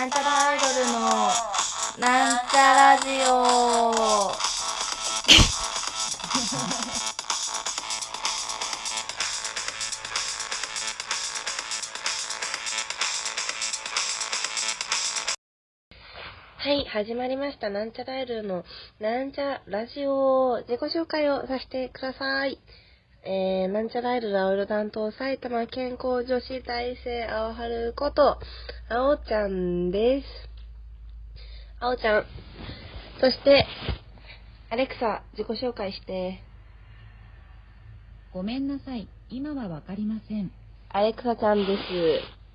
なんちゃらアイドルのなんちゃラジオはい、始まりました。なんちゃらアイドルのなんちゃラジオ自己紹介をさせてください。えー、なんちゃらアイドル青色担当埼玉健康女子大生青春こと、青ちゃんです。青ちゃん。そして、アレクサ、自己紹介して。ごめんなさい。今はわかりません。アレクサちゃんです。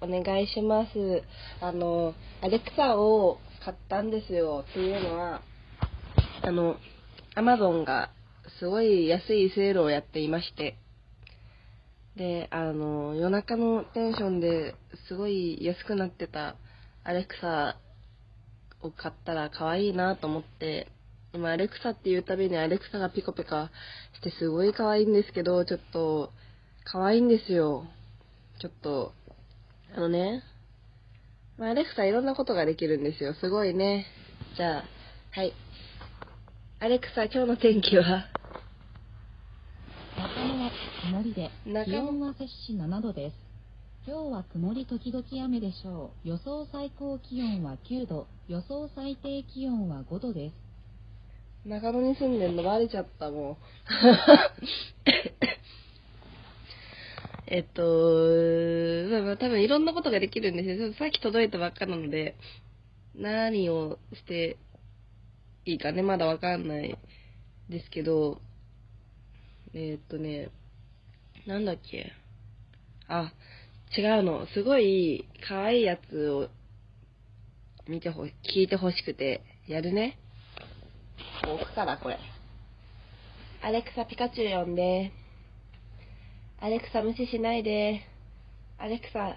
お願いします。あの、アレクサを買ったんですよ。っていうのは、あの、アマゾンがすごい安いセールをやっていまして、で、あの、夜中のテンションですごい安くなってたアレクサを買ったら可愛いなと思って、今アレクサっていうたびにアレクサがピコピカしてすごい可愛いんですけど、ちょっと、可愛いんですよ。ちょっと、あのね、まあ、アレクサいろんなことができるんですよ。すごいね。じゃあ、はい。アレクサ、今日の天気は？曇りで、気温は摂氏7度です。今日は曇り時々雨でしょう。予想最高気温は9度、予想最低気温は5度です。中野に住んでんのバレちゃったもん。えっと、多分いろんなことができるんですよ。さっき届いたばっかなので、何をしていいかね、まだわかんないですけど、えっとね、なんだっけ？あ、違うの。すごい可愛いやつを見てほ、聞いてほしくて、やるね。置くから、これ。アレクサ、ピカチュウ呼んで。アレクサ、無視しないで。アレクサ、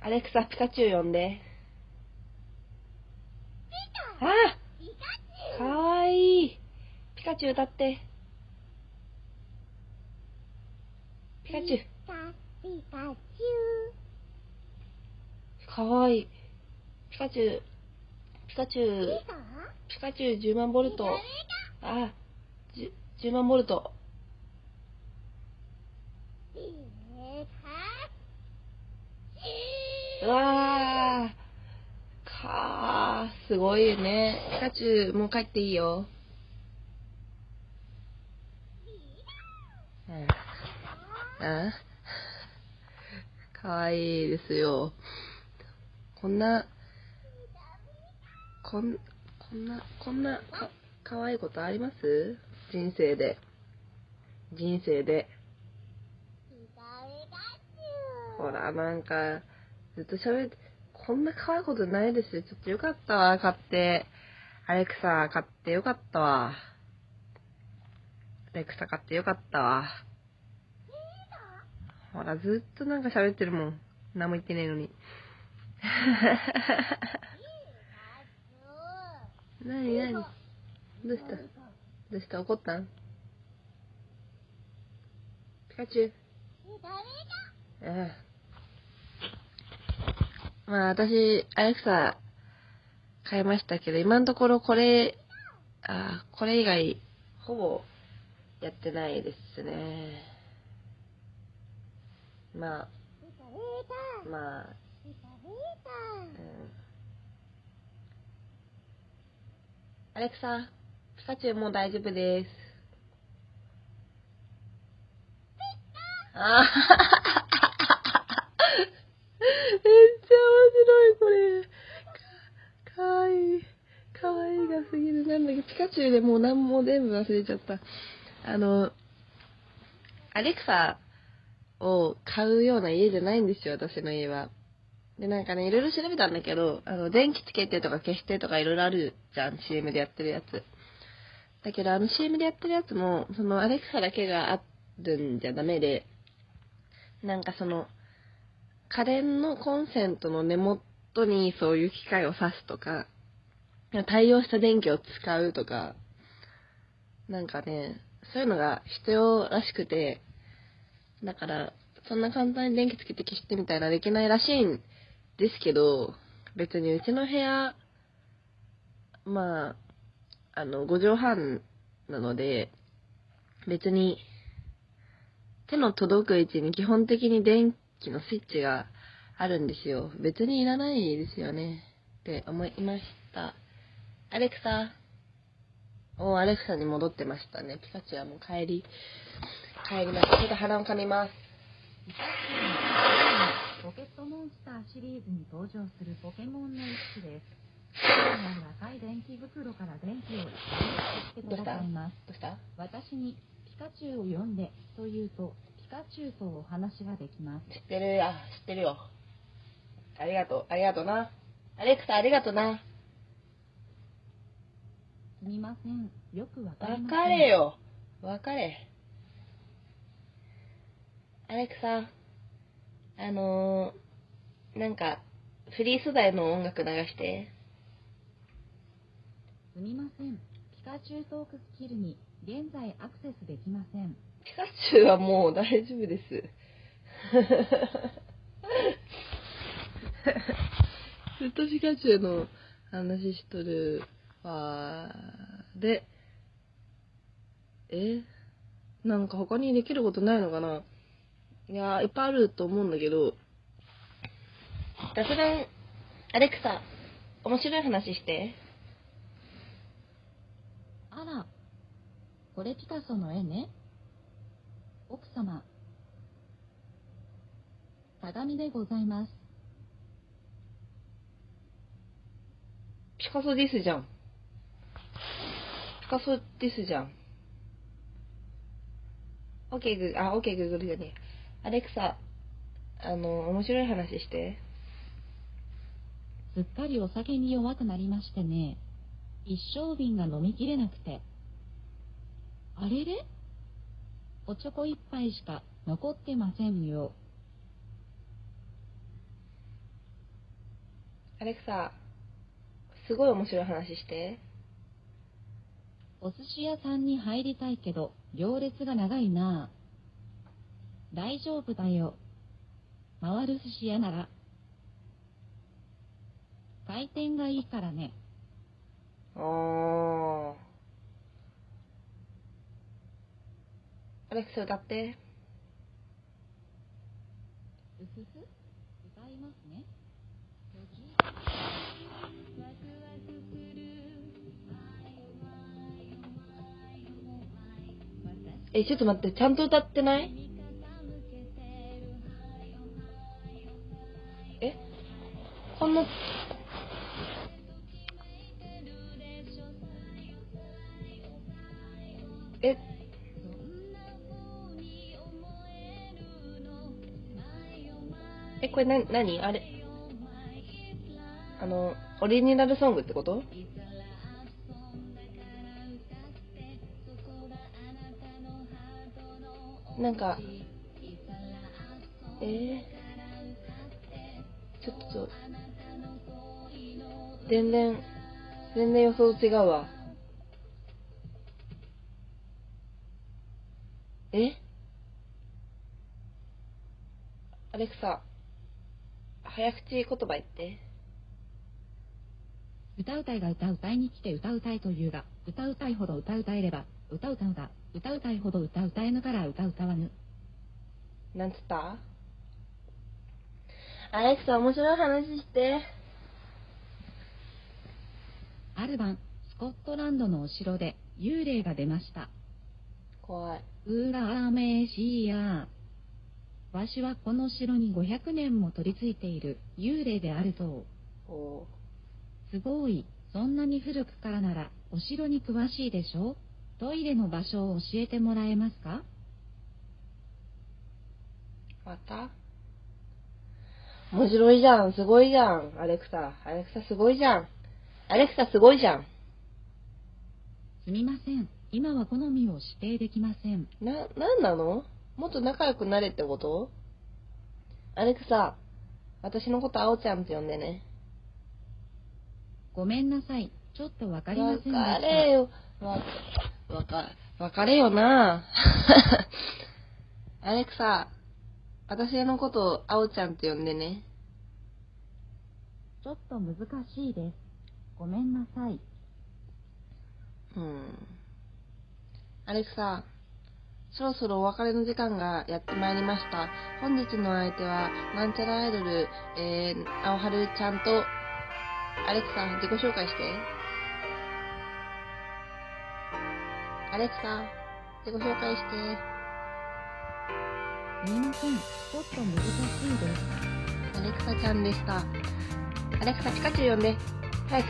アレクサ、ピカチュウ呼んで。あかわいい。ピカチュウ歌って。ピカチュウ。ピカチュウかわいい。ピカチュウ。ピカチュウ。ピカチュウ10万ボルト。あ、じ10万ボルト。うわー。かー、すごいね。ピカチュウ、もう帰っていいよ。うん。あかわいいですよ。こんな、こん、こんな、こんな、か、かわいいことあります？人生で。人生で。ほら、なんか、ずっと喋って、こんな可愛いことないですよ。ちょっとよかったわ、買って。アレクサ買ってよかったわ。アレクサ買ってよかったわ。ほら、ずっとなんか喋ってるもん。何も言ってねえのに。なになにどうした？どうした？怒ったん？ピカチュウええ。まあ私、アレクサ買いましたけど、今のところこれ、あこれ以外、ほぼやってないですね。まあ、まあ、うん。アレクサ、ピカチュウもう大丈夫です。あめっちゃ面白い、これ。か、かわいい。かわいいがすぎる。なんだっけ、ピカチュウでもう何も全部忘れちゃった。あの、アレクサを買うような家じゃないんですよ、私の家は。で、なんかね、いろいろ調べたんだけど、あの、電気つけてとか消してとかいろいろあるじゃん、CM でやってるやつ。だけど、あの CM でやってるやつも、そのアレクサだけがあるんじゃダメで、なんかその、家電のコンセントの根元にそういう機械を挿すとか、対応した電気を使うとか、なんかね、そういうのが必要らしくて、だから、そんな簡単に電気つけて消してみたいなできないらしいんですけど、別にうちの部屋、まあ、あの、5畳半なので、別に、手の届く位置に基本的に電気のスイッチがあるんですよ。別にいらないですよね。って思いました。アレクサ。おアレクサに戻ってましたね。ピカチュウはもう帰り、帰りました。ちょっと鼻をかみます。ポケットモンスターシリーズに登場するポケモンの一種です。赤い電気袋から電気を入れて戦います。どうした？私にピカチュウを呼んでと言うと、ピカチュウとお話ができます。知ってるよ。知ってるよ。ありがとう。ありがとうな。アレクサ、ありがとうな。すみません。よくわかりません。別れ。よ。別れ。アレクサ、あのー、なんか、フリー素材の音楽流して。すみません。ピカチュウトークスキルに現在アクセスできません。ピカチュウはもう大丈夫です。ずっとピカチュウの話しとるわーで、えなんか他にできることないのかな？いやー、いっぱいあると思うんだけど、雑談、アレクサ、面白い話して。あら、これピカソの絵ね。奥様。鏡でございます。ピカソですじゃん。ピカソですじゃん。オッケーグー、あ、オッケーグーグルじゃねえ。アレクサ、あの、面白い話して。すっかりお酒に弱くなりましてね。一升瓶が飲みきれなくて。あれれ？おちょこ一杯しか残ってませんよ。アレクサ、すごい面白い話して。お寿司屋さんに入りたいけど、行列が長いなあ。大丈夫だよ。回る寿司屋なら。回転がいいからね。あー。アレクサ歌って。うふふ？歌いますね。え、ちょっと待って、ちゃんと歌ってない？こんな、え、え、これな、なにあれ、あの、オリジナルソングってこと？なんか、えー、ちょっと、全然、全然予想と違うわ。え？アレクサ、早口言葉言って。歌うたいが歌うたいに来て歌うたいというが、歌うたいほど歌うたえれば、歌うたうが、歌うたいほど歌うたえぬから歌うたわぬ。なんつった？アレクサ、面白い話して。ある晩、スコットランドのお城で幽霊が出ました。怖い。うらめしや。わしはこの城に500年も取り付いている幽霊であると。おすごい。そんなに古くからならお城に詳しいでしょ？トイレの場所を教えてもらえますか？また？面白いじゃん。すごいじゃん。アレクサ。アレクサすごいじゃん。アレクサすごいじゃん。すみません。今は好みを指定できません。な、なんなの？もっと仲良くなれってこと？アレクサ、私のことあおちゃんって呼んでね。ごめんなさい。ちょっとわかりませんでした。別れよ。わ、わか、別れよな。アレクサ、私のことあおちゃんって呼んでね。ちょっと難しいです。ごめんなさい。うん。アレクサ、そろそろお別れの時間がやってまいりました。本日の相手は、なんちゃらアイドル、えー、青春ちゃんと、アレクサ、自己紹介して。アレクサ、自己紹介して。すみません。ちょっと難しいです。アレクサちゃんでした。アレクサ、ピカチュウ呼んで。Heck,